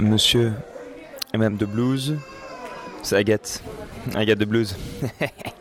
Monsieur et Madame de Blues. C'est Agathe. Agathe de Blues.